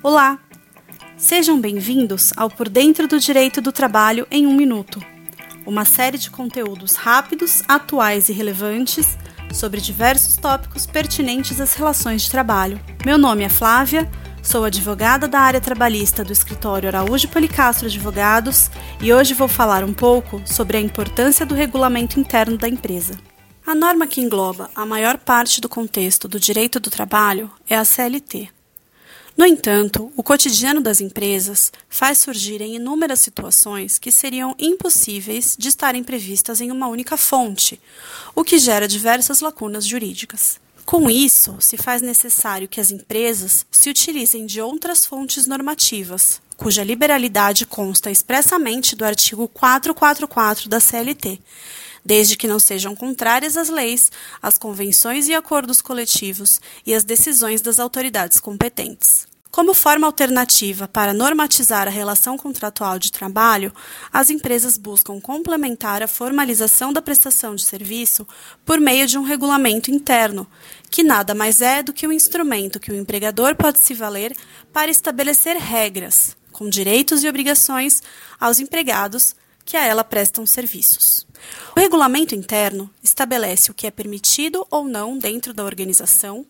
Olá! Sejam bem-vindos ao Por Dentro do Direito do Trabalho em um Minuto, uma série de conteúdos rápidos, atuais e relevantes sobre diversos tópicos pertinentes às relações de trabalho. Meu nome é Flávia, sou advogada da área trabalhista do escritório Araújo Policastro Advogados e hoje vou falar um pouco sobre a importância do regulamento interno da empresa. A norma que engloba a maior parte do contexto do direito do trabalho é a CLT. No entanto, o cotidiano das empresas faz surgirem inúmeras situações que seriam impossíveis de estarem previstas em uma única fonte, o que gera diversas lacunas jurídicas. Com isso, se faz necessário que as empresas se utilizem de outras fontes normativas, cuja liberalidade consta expressamente do artigo 444 da CLT, desde que não sejam contrárias às leis, às convenções e acordos coletivos e às decisões das autoridades competentes. Como forma alternativa para normatizar a relação contratual de trabalho, as empresas buscam complementar a formalização da prestação de serviço por meio de um regulamento interno, que nada mais é do que um instrumento que o empregador pode se valer para estabelecer regras, com direitos e obrigações aos empregados que a ela prestam serviços. O regulamento interno estabelece o que é permitido ou não dentro da organização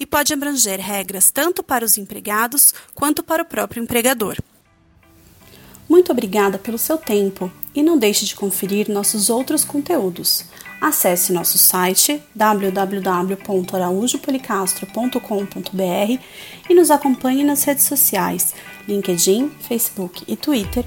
e pode abranger regras tanto para os empregados quanto para o próprio empregador. Muito obrigada pelo seu tempo e não deixe de conferir nossos outros conteúdos. Acesse nosso site www.araújopolicastro.com.br e nos acompanhe nas redes sociais LinkedIn, Facebook e Twitter